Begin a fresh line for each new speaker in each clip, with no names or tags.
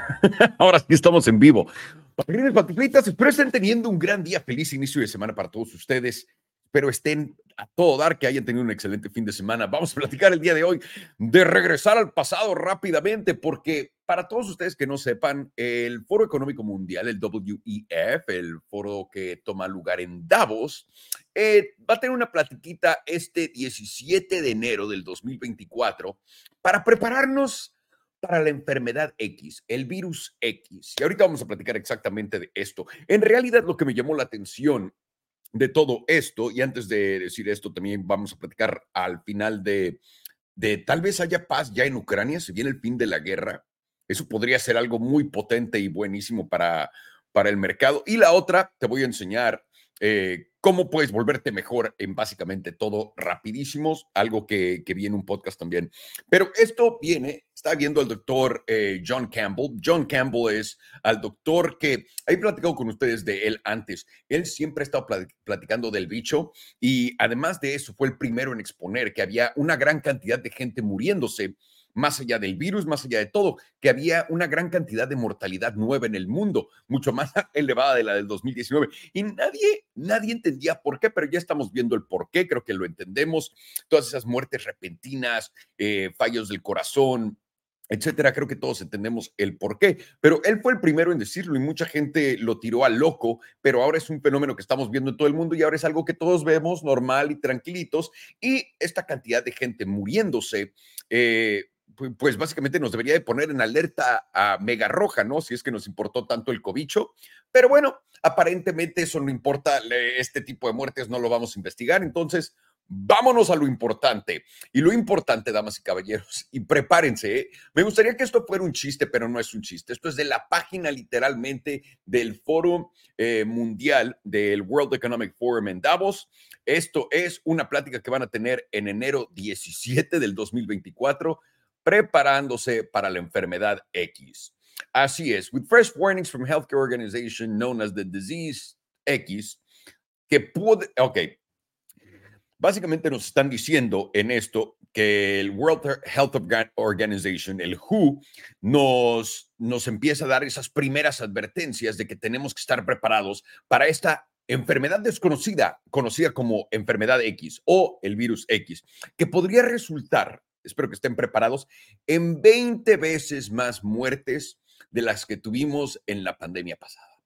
Ahora sí estamos en vivo. Patrines, patrinitas, espero estén teniendo un gran día. Feliz inicio de semana para todos ustedes. Espero estén a todo dar, que hayan tenido un excelente fin de semana. Vamos a platicar el día de hoy de regresar al pasado rápidamente, porque para todos ustedes que no sepan, el Foro Económico Mundial, el WEF, el foro que toma lugar en Davos, eh, va a tener una platiquita este 17 de enero del 2024 para prepararnos para la enfermedad X, el virus X. Y ahorita vamos a platicar exactamente de esto. En realidad, lo que me llamó la atención de todo esto, y antes de decir esto, también vamos a platicar al final de, de tal vez haya paz ya en Ucrania, si viene el fin de la guerra. Eso podría ser algo muy potente y buenísimo para, para el mercado. Y la otra, te voy a enseñar eh, cómo puedes volverte mejor en básicamente todo rapidísimos, algo que, que vi en un podcast también. Pero esto viene, está viendo el doctor eh, John Campbell. John Campbell es al doctor que he platicado con ustedes de él antes. Él siempre ha estado platicando del bicho y además de eso fue el primero en exponer que había una gran cantidad de gente muriéndose más allá del virus, más allá de todo, que había una gran cantidad de mortalidad nueva en el mundo, mucho más elevada de la del 2019. Y nadie, nadie entendía por qué, pero ya estamos viendo el por qué, creo que lo entendemos. Todas esas muertes repentinas, eh, fallos del corazón, etcétera. Creo que todos entendemos el por qué, pero él fue el primero en decirlo y mucha gente lo tiró a loco, pero ahora es un fenómeno que estamos viendo en todo el mundo y ahora es algo que todos vemos normal y tranquilitos y esta cantidad de gente muriéndose. Eh, pues básicamente nos debería de poner en alerta a Mega Roja, ¿no? Si es que nos importó tanto el cobicho. Pero bueno, aparentemente eso no importa, este tipo de muertes no lo vamos a investigar. Entonces, vámonos a lo importante. Y lo importante, damas y caballeros, y prepárense, ¿eh? me gustaría que esto fuera un chiste, pero no es un chiste. Esto es de la página literalmente del Foro eh, Mundial del World Economic Forum en Davos. Esto es una plática que van a tener en enero 17 del 2024 preparándose para la enfermedad X. Así es, with fresh warnings from healthcare organization known as the disease X, que puede, ok, básicamente nos están diciendo en esto que el World Health Organization, el WHO, nos, nos empieza a dar esas primeras advertencias de que tenemos que estar preparados para esta enfermedad desconocida, conocida como enfermedad X o el virus X, que podría resultar espero que estén preparados, en 20 veces más muertes de las que tuvimos en la pandemia pasada.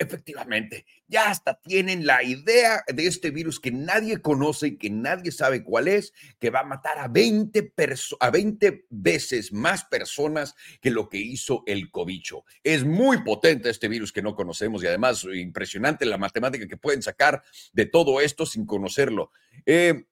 Efectivamente, ya hasta tienen la idea de este virus que nadie conoce y que nadie sabe cuál es, que va a matar a 20, a 20 veces más personas que lo que hizo el cobicho. Es muy potente este virus que no conocemos y además impresionante la matemática que pueden sacar de todo esto sin conocerlo. Eh,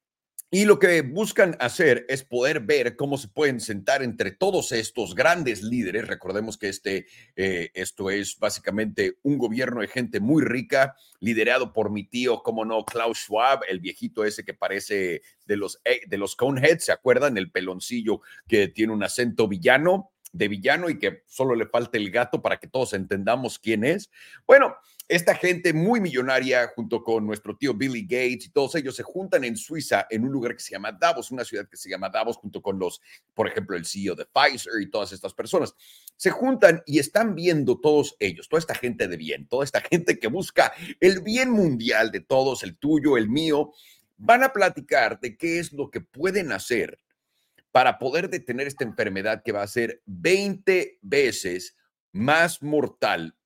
y lo que buscan hacer es poder ver cómo se pueden sentar entre todos estos grandes líderes. Recordemos que este, eh, esto es básicamente un gobierno de gente muy rica, liderado por mi tío, como no, Klaus Schwab, el viejito ese que parece de los, eh, de los Coneheads, ¿se acuerdan? El peloncillo que tiene un acento villano, de villano y que solo le falta el gato para que todos entendamos quién es. Bueno, esta gente muy millonaria, junto con nuestro tío Billy Gates y todos ellos, se juntan en Suiza, en un lugar que se llama Davos, una ciudad que se llama Davos, junto con los, por ejemplo, el CEO de Pfizer y todas estas personas. Se juntan y están viendo todos ellos, toda esta gente de bien, toda esta gente que busca el bien mundial de todos, el tuyo, el mío, van a platicar de qué es lo que pueden hacer para poder detener esta enfermedad que va a ser 20 veces más mortal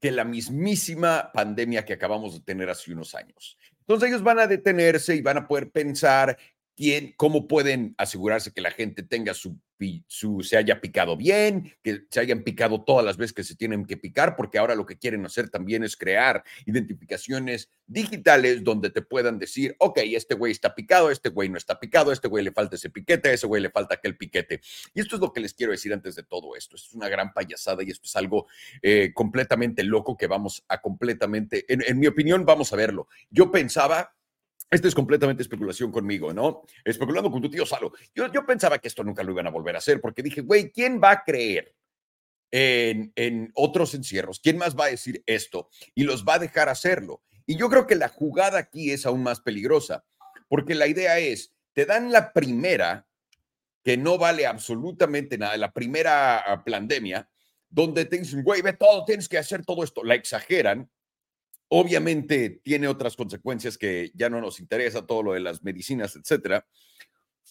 que la mismísima pandemia que acabamos de tener hace unos años. Entonces ellos van a detenerse y van a poder pensar quién, cómo pueden asegurarse que la gente tenga su su, se haya picado bien, que se hayan picado todas las veces que se tienen que picar, porque ahora lo que quieren hacer también es crear identificaciones digitales donde te puedan decir, ok, este güey está picado, este güey no está picado, este güey le falta ese piquete, a ese güey le falta aquel piquete. Y esto es lo que les quiero decir antes de todo esto. Esto es una gran payasada y esto es algo eh, completamente loco que vamos a completamente, en mi opinión, vamos a verlo. Yo pensaba esto es completamente especulación conmigo, ¿no? Especulando con tu tío Salo. Yo, yo pensaba que esto nunca lo iban a volver a hacer porque dije, güey, ¿quién va a creer en, en otros encierros? ¿Quién más va a decir esto? Y los va a dejar hacerlo. Y yo creo que la jugada aquí es aún más peligrosa porque la idea es, te dan la primera que no vale absolutamente nada, la primera ah, pandemia, donde te dicen, güey, ve todo, tienes que hacer todo esto. La exageran. Obviamente tiene otras consecuencias que ya no nos interesa, todo lo de las medicinas, etcétera.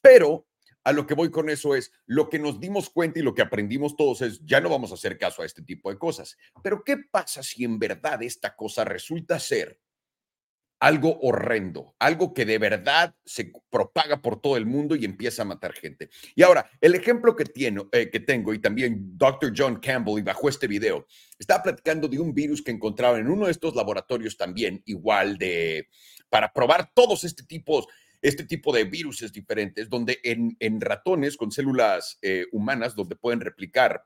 Pero a lo que voy con eso es, lo que nos dimos cuenta y lo que aprendimos todos es, ya no vamos a hacer caso a este tipo de cosas. Pero ¿qué pasa si en verdad esta cosa resulta ser algo horrendo, algo que de verdad se propaga por todo el mundo y empieza a matar gente. Y ahora, el ejemplo que, eh, que tengo, y también Dr. John Campbell, y bajo este video, estaba platicando de un virus que encontraron en uno de estos laboratorios también, igual de, para probar todos este tipos este tipo de virus diferentes, donde en, en ratones con células eh, humanas, donde pueden replicar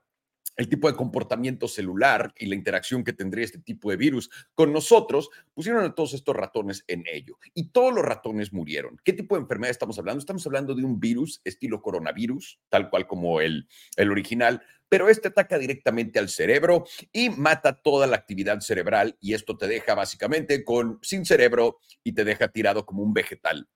el tipo de comportamiento celular y la interacción que tendría este tipo de virus con nosotros, pusieron a todos estos ratones en ello. Y todos los ratones murieron. ¿Qué tipo de enfermedad estamos hablando? Estamos hablando de un virus estilo coronavirus, tal cual como el, el original, pero este ataca directamente al cerebro y mata toda la actividad cerebral y esto te deja básicamente con sin cerebro y te deja tirado como un vegetal.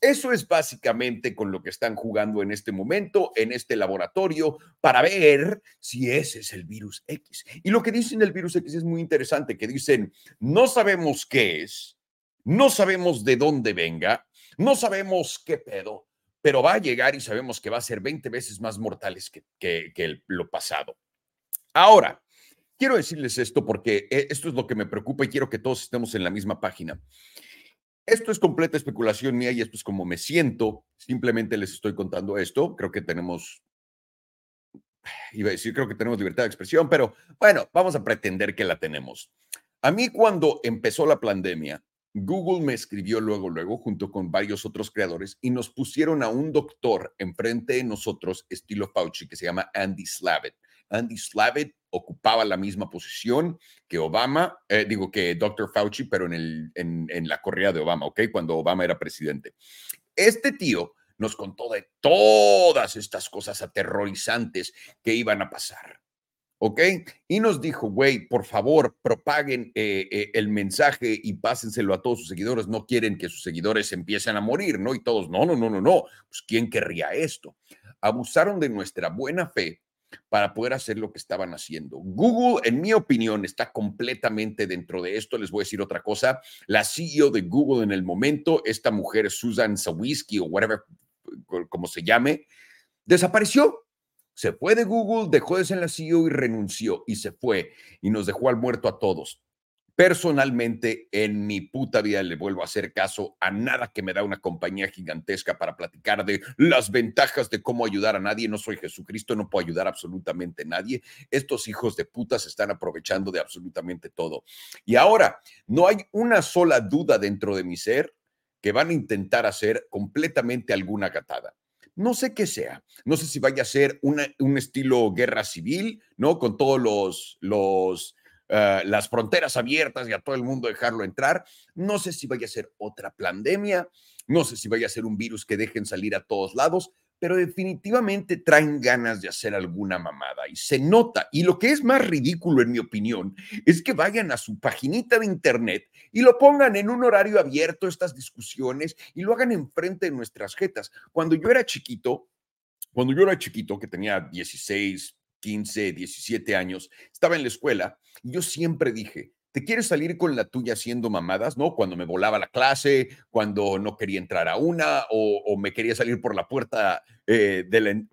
Eso es básicamente con lo que están jugando en este momento, en este laboratorio, para ver si ese es el virus X. Y lo que dicen el virus X es muy interesante, que dicen, no sabemos qué es, no sabemos de dónde venga, no sabemos qué pedo, pero va a llegar y sabemos que va a ser 20 veces más mortales que, lo pasado. Ahora, quiero decirles esto porque eh, esto es lo que me preocupa y quiero que todos estemos en la misma página. Esto es completa especulación mía y esto es como me siento. Simplemente les estoy contando esto. Creo que tenemos, iba a decir, creo que tenemos libertad de expresión, pero bueno, vamos a pretender que la tenemos. A mí cuando empezó la pandemia, Google me escribió luego, luego, junto con varios otros creadores, y nos pusieron a un doctor enfrente de nosotros, estilo Fauci, que se llama Andy Slavitt. Andy Slavitt ocupaba la misma posición que Obama, eh, digo que Dr. Fauci, pero en, el, en, la correa de Obama, ¿ok? Cuando Obama era presidente. Este tío nos contó de todas estas cosas aterrorizantes que iban a pasar. ¿ok? Y nos dijo, güey, por favor, propaguen eh, eh, el mensaje y pásenselo a todos sus seguidores. No quieren que sus seguidores empiecen a morir, ¿no? Y todos, no, no, no, no, no. Pues, ¿quién querría esto? Abusaron de nuestra buena fe para poder hacer lo que estaban haciendo. Google, en mi opinión, está completamente dentro de esto. Les voy a decir otra cosa. La CEO de Google en el momento, esta mujer Susan Sawisky o whatever, como se llame, desapareció. Se fue de Google, dejó de ser la CEO y renunció y se fue y nos dejó al muerto a todos. Personalmente, en mi puta vida le vuelvo a hacer caso a nada que me da una compañía gigantesca para platicar de las ventajas de cómo ayudar a nadie. No soy Jesucristo, no puedo ayudar absolutamente a nadie. Estos hijos de puta se están aprovechando de absolutamente todo. Y ahora, no hay una sola duda dentro de mi ser que van a intentar hacer completamente alguna catada. No sé qué sea. No sé si vaya a ser un estilo guerra civil, ¿no? Con todos los, los eh, las fronteras abiertas y a todo el mundo dejarlo entrar. No sé si vaya a ser otra pandemia, no sé si vaya a ser un virus que dejen salir a todos lados, pero definitivamente traen ganas de hacer alguna mamada y se nota. Y lo que es más ridículo, en mi opinión, es que vayan a su paginita de internet y lo pongan en un horario abierto, estas discusiones, y lo hagan enfrente de nuestras jetas. Cuando yo era chiquito, cuando yo era chiquito, que tenía 16, 15, 17 años, estaba en la escuela y yo siempre dije, ¿te quieres salir con la tuya haciendo mamadas? ¿No? Cuando me volaba la clase, cuando no quería entrar a una o, me quería salir por la puerta eh,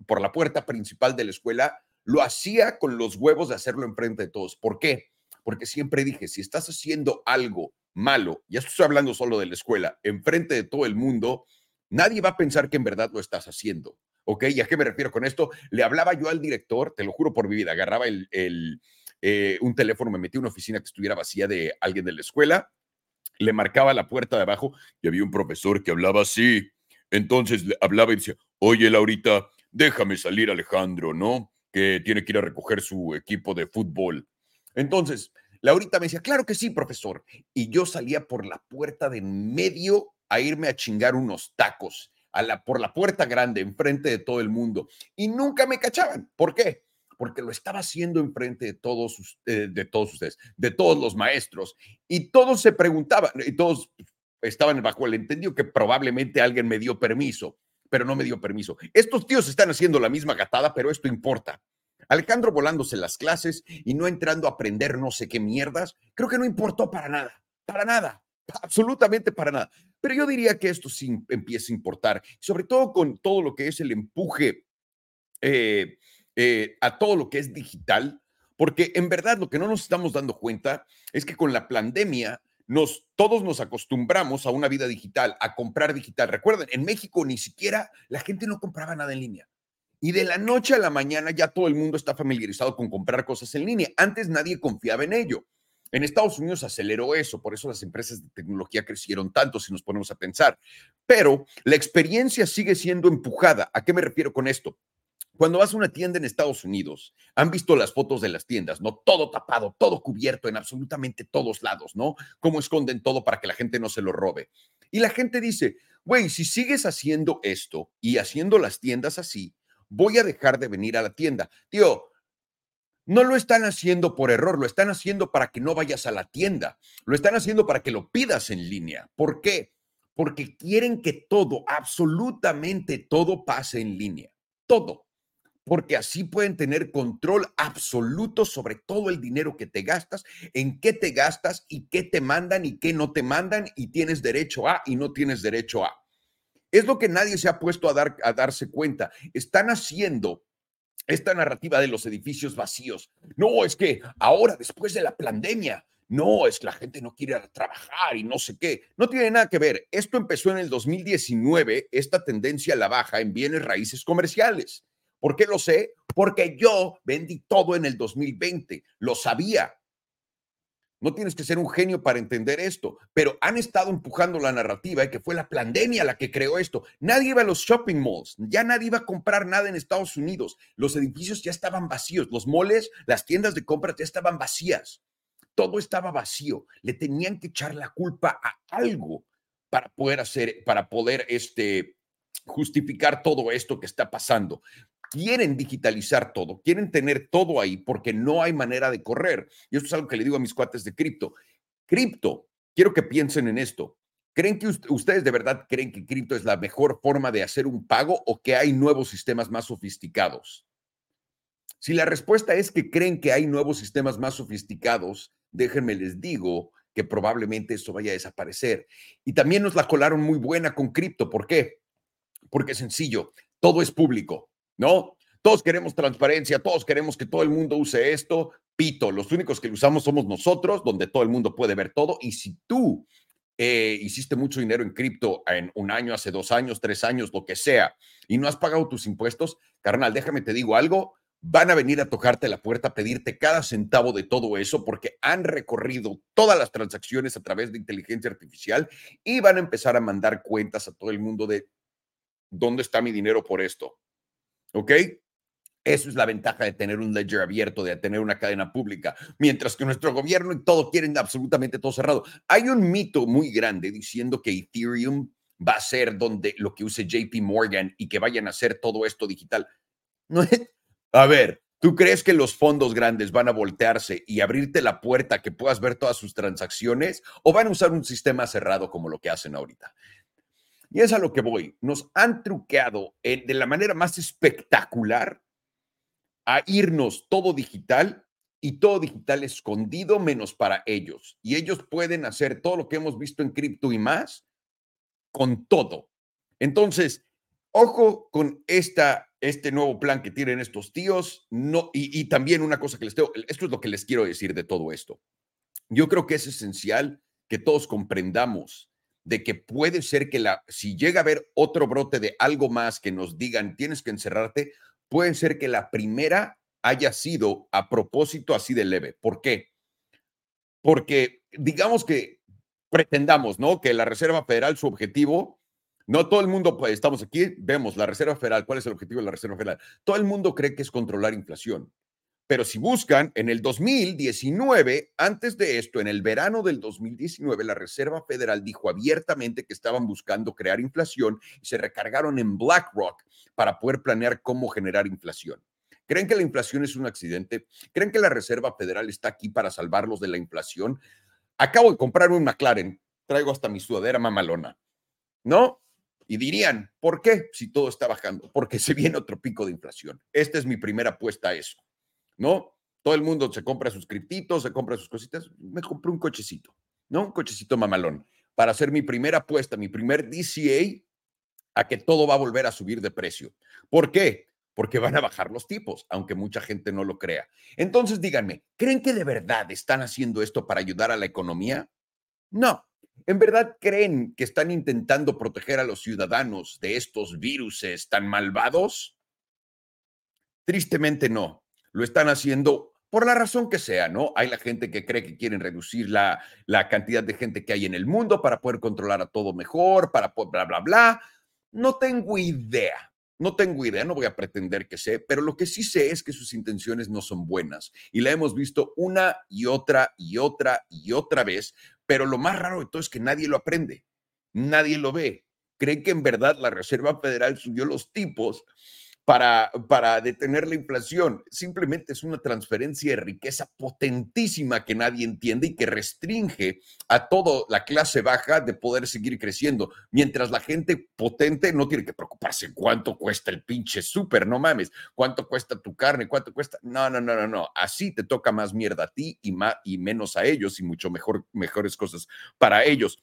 por la puerta principal de la escuela, lo hacía con los huevos de hacerlo enfrente de todos. ¿Por qué? Porque siempre dije, si estás haciendo algo malo, ya estoy hablando solo de la escuela, enfrente de todo el mundo, nadie va a pensar que en verdad lo estás haciendo. ¿Ok? ¿Y a qué me refiero con esto? Le hablaba yo al director, te lo juro por mi vida, agarraba el, eh, un teléfono, me metí en una oficina que estuviera vacía de alguien de la escuela, le marcaba la puerta de abajo y había un profesor que hablaba así. Entonces le hablaba y decía, oye, Laurita, déjame salir Alejandro, ¿no? Que tiene que ir a recoger su equipo de fútbol. Entonces, Laurita me decía, claro que sí, profesor. Y yo salía por la puerta de medio a irme a chingar unos tacos por la puerta grande, enfrente de todo el mundo, y nunca me cachaban. ¿Por qué? Porque lo estaba haciendo enfrente de todos, eh, de todos ustedes, de todos los maestros, y todos se preguntaban, y todos estaban bajo el entendido que probablemente alguien me dio permiso, pero no me dio permiso. Estos tíos están haciendo la misma gatada, pero esto importa. Alejandro volándose las clases y no entrando a aprender no sé qué mierdas, creo que no importó para nada, para nada, absolutamente para nada. Pero yo diría que esto sí empieza a importar, sobre todo con todo lo que es el empuje eh, eh, a todo lo que es digital, porque en verdad lo que no nos estamos dando cuenta es que con la pandemia nos, todos nos acostumbramos a una vida digital, a comprar digital. Recuerden, en México ni siquiera la gente no compraba nada en línea. Y de la noche a la mañana ya todo el mundo está familiarizado con comprar cosas en línea. Antes nadie confiaba en ello. En Estados Unidos aceleró eso, por eso las empresas de tecnología crecieron tanto si nos ponemos a pensar. Pero la experiencia sigue siendo empujada. ¿A qué me refiero con esto? Cuando vas a una tienda en Estados Unidos, han visto las fotos de las tiendas, ¿no? Todo tapado, todo cubierto en absolutamente todos lados, ¿no? Cómo esconden todo para que la gente no se lo robe. Y la gente dice, güey, si sigues haciendo esto y haciendo las tiendas así, voy a dejar de venir a la tienda. Tío, no lo están haciendo por error, lo están haciendo para que no vayas a la tienda, lo están haciendo para que lo pidas en línea. ¿Por qué? Porque quieren que todo, absolutamente todo pase en línea. Todo porque así pueden tener control absoluto sobre todo el dinero que te gastas, en qué te gastas y qué te mandan y qué no te mandan y tienes derecho a y no tienes derecho a. Es lo que nadie se ha puesto a, dar, a darse cuenta. Están haciendo esta narrativa de los edificios vacíos. No, es que ahora, después de la pandemia, no, es que la gente no quiere trabajar y no sé qué. No tiene nada que ver. Esto empezó en el 2019, esta tendencia a la baja en bienes raíces comerciales. ¿Por qué lo sé? Porque yo vendí todo en el 2020, lo sabía. No tienes que ser un genio para entender esto, pero han estado empujando la narrativa y que fue la pandemia la que creó esto. Nadie iba a los shopping malls, ya nadie iba a comprar nada en Estados Unidos. Los edificios ya estaban vacíos, los moles, las tiendas de compras ya estaban vacías. Todo estaba vacío. Le tenían que echar la culpa a algo para poder hacer, para poder este, justificar todo esto que está pasando quieren digitalizar todo, quieren tener todo ahí porque no hay manera de correr. Y esto es algo que le digo a mis cuates de cripto. Cripto, quiero que piensen en esto. ¿Creen que ustedes de verdad creen que cripto es la mejor forma de hacer un pago o que hay nuevos sistemas más sofisticados? Si la respuesta es que creen que hay nuevos sistemas más sofisticados, déjenme les digo que probablemente eso vaya a desaparecer. Y también nos la colaron muy buena con cripto. ¿Por qué? Porque es sencillo, todo es público. ¿No? Todos queremos transparencia, todos queremos que todo el mundo use esto. Pito, los únicos que lo usamos somos nosotros, donde todo el mundo puede ver todo. Y si tú eh, hiciste mucho dinero en cripto en un año, hace dos años, tres años, lo que sea, y no has pagado tus impuestos, carnal, déjame te digo algo, van a venir a tocarte la puerta, a pedirte cada centavo de todo eso, porque han recorrido todas las transacciones a través de inteligencia artificial y van a empezar a mandar cuentas a todo el mundo de dónde está mi dinero por esto. ¿Ok? Eso es la ventaja de tener un ledger abierto, de tener una cadena pública, mientras que nuestro gobierno y todo quieren absolutamente todo cerrado. Hay un mito muy grande diciendo que Ethereum va a ser donde lo que use JP Morgan y que vayan a hacer todo esto digital. No A ver, ¿tú crees que los fondos grandes van a voltearse y abrirte la puerta que puedas ver todas sus transacciones o van a usar un sistema cerrado como lo que hacen ahorita? Y es a lo que voy. Nos han truqueado de la manera más espectacular a irnos todo digital y todo digital escondido menos para ellos. Y ellos pueden hacer todo lo que hemos visto en cripto y más con todo. Entonces, ojo con esta, este nuevo plan que tienen estos tíos. No, y, y también una cosa que les tengo, esto es lo que les quiero decir de todo esto. Yo creo que es esencial que todos comprendamos de que puede ser que la, si llega a haber otro brote de algo más que nos digan tienes que encerrarte, puede ser que la primera haya sido a propósito así de leve. ¿Por qué? Porque digamos que pretendamos, ¿no? Que la Reserva Federal, su objetivo, no todo el mundo, estamos aquí, vemos la Reserva Federal, ¿cuál es el objetivo de la Reserva Federal? Todo el mundo cree que es controlar inflación. Pero si buscan, en el 2019, antes de esto, en el verano del 2019, la Reserva Federal dijo abiertamente que estaban buscando crear inflación y se recargaron en BlackRock para poder planear cómo generar inflación. ¿Creen que la inflación es un accidente? ¿Creen que la Reserva Federal está aquí para salvarlos de la inflación? Acabo de comprar un McLaren, traigo hasta mi sudadera mamalona. ¿No? Y dirían, ¿por qué? Si todo está bajando, porque se viene otro pico de inflación. Esta es mi primera apuesta a eso. ¿No? Todo el mundo se compra sus criptitos, se compra sus cositas. Me compré un cochecito, ¿no? Un cochecito mamalón para hacer mi primera apuesta, mi primer DCA a que todo va a volver a subir de precio. ¿Por qué? Porque van a bajar los tipos, aunque mucha gente no lo crea. Entonces, díganme, ¿creen que de verdad están haciendo esto para ayudar a la economía? No. ¿En verdad creen que están intentando proteger a los ciudadanos de estos virus tan malvados? Tristemente no. Lo están haciendo por la razón que sea, ¿no? Hay la gente que cree que quieren reducir la, la cantidad de gente que hay en el mundo para poder controlar a todo mejor, para bla, bla, bla. No tengo idea. No tengo idea, no voy a pretender que sé, pero lo que sí sé es que sus intenciones no son buenas y la hemos visto una y otra y otra y otra vez, pero lo más raro de todo es que nadie lo aprende, nadie lo ve. Creen que en verdad la Reserva Federal subió los tipos para, para detener la inflación. Simplemente es una transferencia de riqueza potentísima que nadie entiende y que restringe a toda la clase baja de poder seguir creciendo, mientras la gente potente no tiene que preocuparse cuánto cuesta el pinche súper, no mames, cuánto cuesta tu carne, cuánto cuesta. No, no, no, no, no. Así te toca más mierda a ti y, más, y menos a ellos y mucho mejor, mejores cosas para ellos.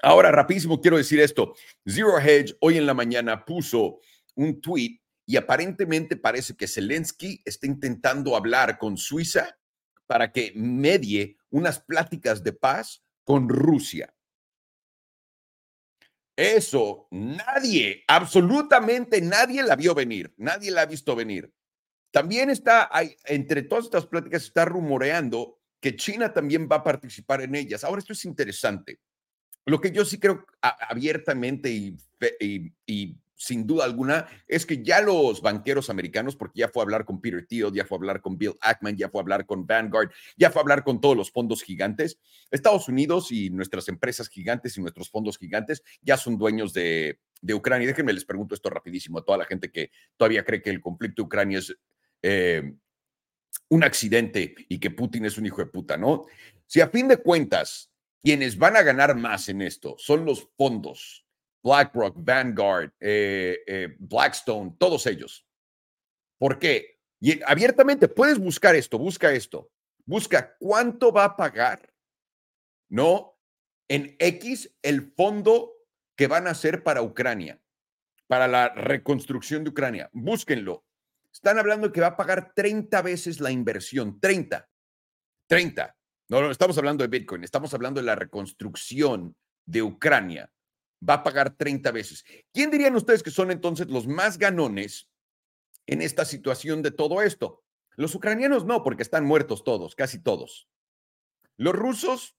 Ahora, rapidísimo, quiero decir esto. Zero Hedge hoy en la mañana puso un tweet y aparentemente parece que Zelensky está intentando hablar con Suiza para que medie unas pláticas de paz con Rusia. Eso nadie, absolutamente nadie la vio venir, nadie la ha visto venir. También está, entre todas estas pláticas está rumoreando que China también va a participar en ellas. Ahora, esto es interesante. Lo que yo sí creo abiertamente y sin duda alguna, es que ya los banqueros americanos, porque ya fue a hablar con Peter Thiel, ya fue a hablar con Bill Ackman, ya fue a hablar con Vanguard, ya fue a hablar con todos los fondos gigantes, Estados Unidos y nuestras empresas gigantes y nuestros fondos gigantes ya son dueños de, de Ucrania. Y déjenme les pregunto esto rapidísimo a toda la gente que todavía cree que el conflicto de Ucrania es eh, un accidente y que Putin es un hijo de puta, ¿no? Si a fin de cuentas, quienes van a ganar más en esto son los fondos BlackRock, Vanguard, eh, eh, Blackstone, todos ellos. ¿Por qué? Y abiertamente puedes buscar esto, busca esto, busca cuánto va a pagar, ¿no? En X el fondo que van a hacer para Ucrania, para la reconstrucción de Ucrania. Búsquenlo. Están hablando que va a pagar 30 veces la inversión, 30, 30. No, no estamos hablando de Bitcoin, estamos hablando de la reconstrucción de Ucrania va a pagar 30 veces. ¿Quién dirían ustedes que son entonces los más ganones en esta situación de todo esto? Los ucranianos no, porque están muertos todos, casi todos. Los rusos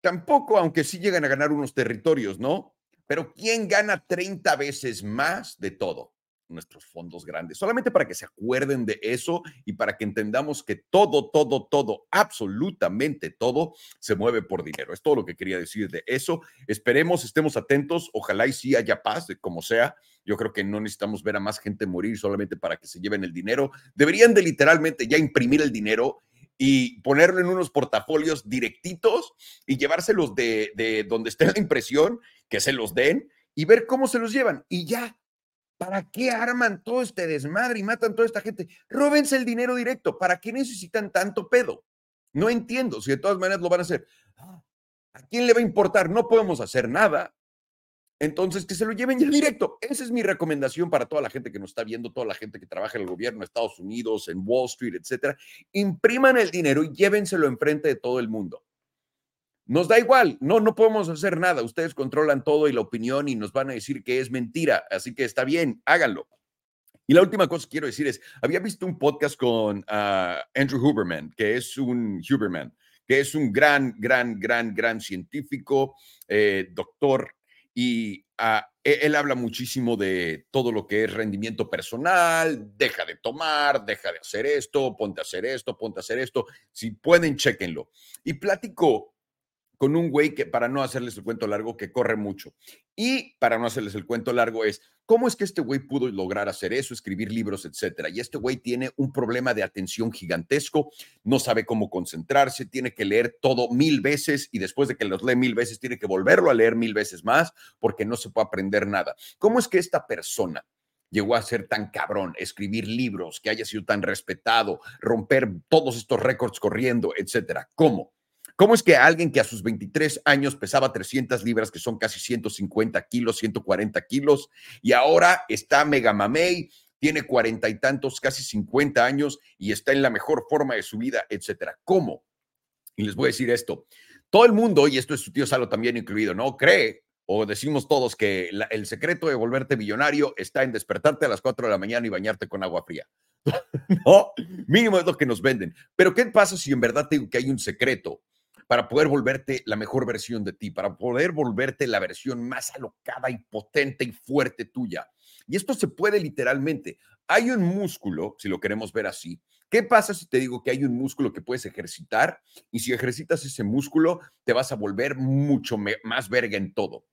tampoco, aunque sí llegan a ganar unos territorios, ¿no? Pero ¿quién gana 30 veces más de todo? Nuestros fondos grandes, solamente para que se acuerden de eso y para que entendamos que todo, todo, todo, absolutamente todo se mueve por dinero. Es todo lo que quería decir de eso. Esperemos, estemos atentos, ojalá y sí haya paz, como sea. Yo creo que no necesitamos ver a más gente morir solamente para que se lleven el dinero. Deberían de literalmente ya imprimir el dinero y ponerlo en unos portafolios directitos y llevárselos de, de donde esté la impresión, que se los den y ver cómo se los llevan. Y ya, ¿Para qué arman todo este desmadre y matan toda esta gente? Róbense el dinero directo. ¿Para qué necesitan tanto pedo? No entiendo. Si de todas maneras lo van a hacer, ah, ¿a quién le va a importar? No podemos hacer nada. Entonces, que se lo lleven ya directo. Esa es mi recomendación para toda la gente que nos está viendo, toda la gente que trabaja en el gobierno de Estados Unidos, en Wall Street, etcétera. Impriman el dinero y llévenselo enfrente de todo el mundo. Nos da igual, no, no podemos hacer nada. Ustedes controlan todo y la opinión y nos van a decir que es mentira. Así que está bien, háganlo. Y la última cosa que quiero decir es, había visto un podcast con ah, Andrew Huberman, que es un Huberman, que es un gran, gran, gran, gran científico, eh, doctor, y ah, e, él habla muchísimo de todo lo que es rendimiento personal, deja de tomar, deja de hacer esto, ponte a hacer esto, ponte a hacer esto. Si pueden, chequenlo. Y platicó con un güey que, para no hacerles el cuento largo, que corre mucho. Y para no hacerles el cuento largo es, ¿cómo es que este güey pudo lograr hacer eso, escribir libros, etcétera? Y este güey tiene un problema de atención gigantesco, no sabe cómo concentrarse, tiene que leer todo mil veces y después de que los lee mil veces, tiene que volverlo a leer mil veces más porque no se puede aprender nada. ¿Cómo es que esta persona llegó a ser tan cabrón, escribir libros, que haya sido tan respetado, romper todos estos récords corriendo, etcétera? ¿Cómo? ¿Cómo es que alguien que a sus 23 años pesaba 300 libras, que son casi 150 kilos, 140 kilos, y ahora está mega mamey, tiene cuarenta y tantos, casi 50 años y está en la mejor forma de su vida, etcétera? ¿Cómo? Y les voy a decir esto. Todo el mundo, y esto es su tío Salo también incluido, ¿no? Cree o decimos todos que el secreto de volverte millonario está en despertarte a las 4 de la mañana y bañarte con agua fría. no, mínimo es lo que nos venden. Pero ¿qué pasa si en verdad te digo que hay un secreto para poder volverte la mejor versión de ti, para poder volverte la versión más alocada y potente y fuerte tuya? Y esto se puede literalmente. Hay un músculo, si lo queremos ver así. ¿Qué pasa si te digo que hay un músculo que puedes ejercitar y si ejercitas ese músculo te vas a volver mucho más verga en todo?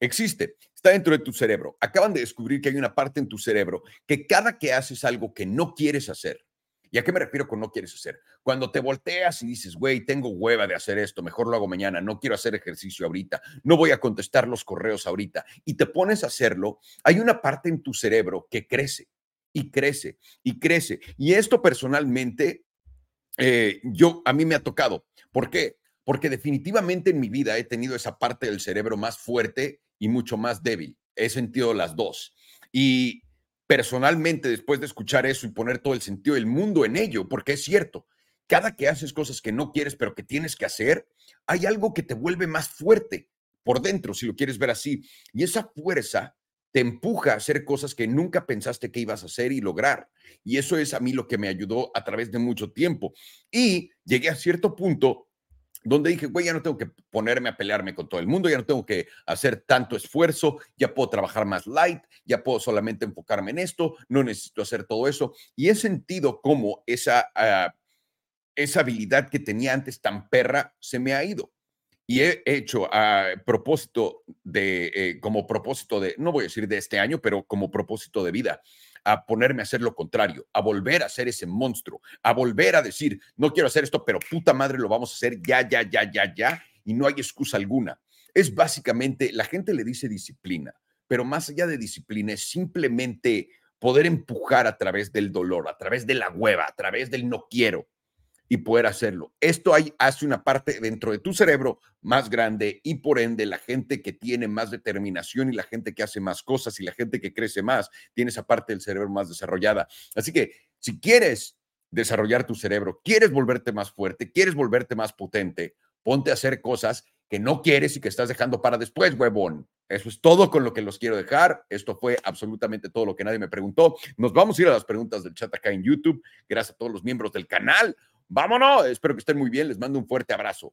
Existe, está dentro de tu cerebro. Acaban de descubrir que hay una parte en tu cerebro que cada que haces algo que no quieres hacer, ¿Y a qué me refiero con no quieres hacer? Cuando te volteas y dices, güey, tengo hueva de hacer esto, mejor lo hago mañana, no quiero hacer ejercicio ahorita, no voy a contestar los correos ahorita, y te pones a hacerlo, hay una parte en tu cerebro que crece y crece y crece. Y esto personalmente, eh, yo, a mí me ha tocado. ¿Por qué? Porque definitivamente en mi vida he tenido esa parte del cerebro más fuerte y mucho más débil. He sentido las dos. Y personalmente, después de escuchar eso y poner todo el sentido del mundo en ello, porque es cierto, cada que haces cosas que no quieres, pero que tienes que hacer, hay algo que te vuelve más fuerte por dentro, si lo quieres ver así. Y esa fuerza te empuja a hacer cosas que nunca pensaste que ibas a hacer y lograr. Y eso es a mí lo que me ayudó a través de mucho tiempo. Y llegué a cierto punto donde dije, güey, ya no tengo que ponerme a pelearme con todo el mundo, ya no tengo que hacer tanto esfuerzo, ya puedo trabajar más light, ya puedo solamente enfocarme en esto, no necesito hacer todo eso. Y he sentido cómo esa, ah, esa habilidad que tenía antes tan perra se me ha ido. Y he hecho a propósito de, eh, como propósito de, no voy a decir de este año, pero como propósito de vida, a ponerme a hacer lo contrario, a volver a ser ese monstruo, a volver a decir, no quiero hacer esto, pero puta madre lo vamos a hacer ya, ya, ya, ya, ya, y no hay excusa alguna. Es básicamente, la gente le dice disciplina, pero más allá de disciplina es simplemente poder empujar a través del dolor, a través de la hueva, a través del no quiero, y poder hacerlo. Esto hay, hace una parte dentro de tu cerebro más grande y por ende la gente que tiene más determinación y la gente que hace más cosas y la gente que crece más tiene esa parte del cerebro más desarrollada. Así que si quieres desarrollar tu cerebro, quieres volverte más fuerte, quieres volverte más potente, ponte a hacer cosas que no quieres y que estás dejando para después, huevón. Eso es todo con lo que los quiero dejar. Esto fue absolutamente todo lo que nadie me preguntó. Nos vamos a ir a las preguntas del chat acá en YouTube. Gracias a todos los miembros del canal. Vámonos, espero que estén muy bien, les mando un fuerte abrazo.